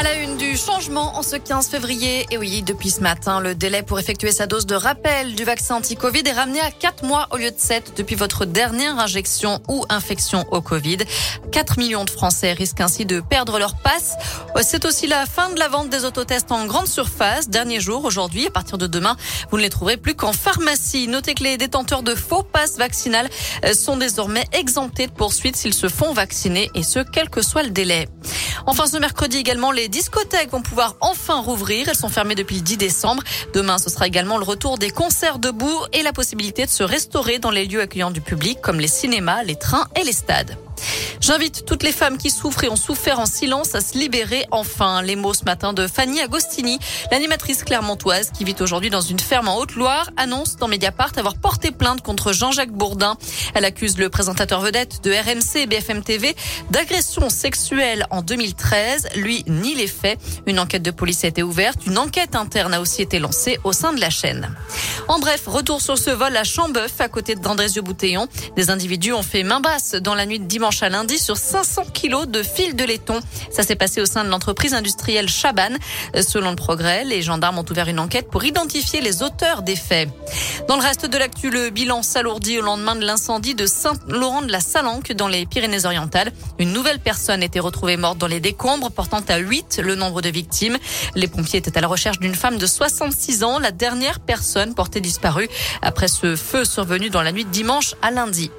À la une du changement en ce 15 février. Et oui, depuis ce matin, le délai pour effectuer sa dose de rappel du vaccin anti-Covid est ramené à 4 mois au lieu de 7 depuis votre dernière injection ou infection au Covid. 4 millions de Français risquent ainsi de perdre leur passe. C'est aussi la fin de la vente des autotests en grande surface. Dernier jour aujourd'hui. À partir de demain, vous ne les trouverez plus qu'en pharmacie. Notez que les détenteurs de faux passes vaccinales sont désormais exemptés de poursuites s'ils se font vacciner et ce, quel que soit le délai. Enfin, ce mercredi également, les discothèques vont pouvoir enfin rouvrir. Elles sont fermées depuis le 10 décembre. Demain, ce sera également le retour des concerts debout et la possibilité de se restaurer dans les lieux accueillants du public comme les cinémas, les trains et les stades. J'invite toutes les femmes qui souffrent et ont souffert en silence à se libérer enfin. Les mots ce matin de Fanny Agostini, l'animatrice clermontoise qui vit aujourd'hui dans une ferme en Haute-Loire, annonce dans Mediapart avoir porté plainte contre Jean-Jacques Bourdin. Elle accuse le présentateur vedette de RMC et BFM TV d'agression sexuelle en 2013. Lui nie les faits. Une enquête de police a été ouverte. Une enquête interne a aussi été lancée au sein de la chaîne. En bref, retour sur ce vol à Chambeuf, à côté d'Andrézieux-Boutéillon. Des individus ont fait main basse dans la nuit de dimanche à lundi sur 500 kilos de fil de laiton. Ça s'est passé au sein de l'entreprise industrielle Chaban. Selon le progrès, les gendarmes ont ouvert une enquête pour identifier les auteurs des faits. Dans le reste de l'actu, le bilan s'alourdit au lendemain de l'incendie de Saint-Laurent de la Salanque dans les Pyrénées-Orientales. Une nouvelle personne était retrouvée morte dans les décombres, portant à 8 le nombre de victimes. Les pompiers étaient à la recherche d'une femme de 66 ans, la dernière personne portée disparue après ce feu survenu dans la nuit de dimanche à lundi.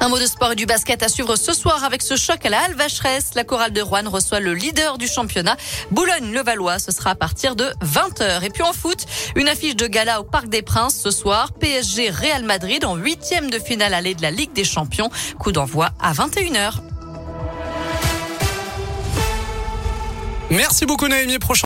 Un mot de sport et du basket à suivre ce soir avec ce choc à la Halle Vacheresse. La chorale de Rouen reçoit le leader du championnat, Boulogne-le-Valois. Ce sera à partir de 20h. Et puis en foot, une affiche de gala au Parc des Princes ce soir. PSG Real Madrid en huitième de finale allée de la Ligue des Champions. Coup d'envoi à 21h. Merci beaucoup Naomi. Prochain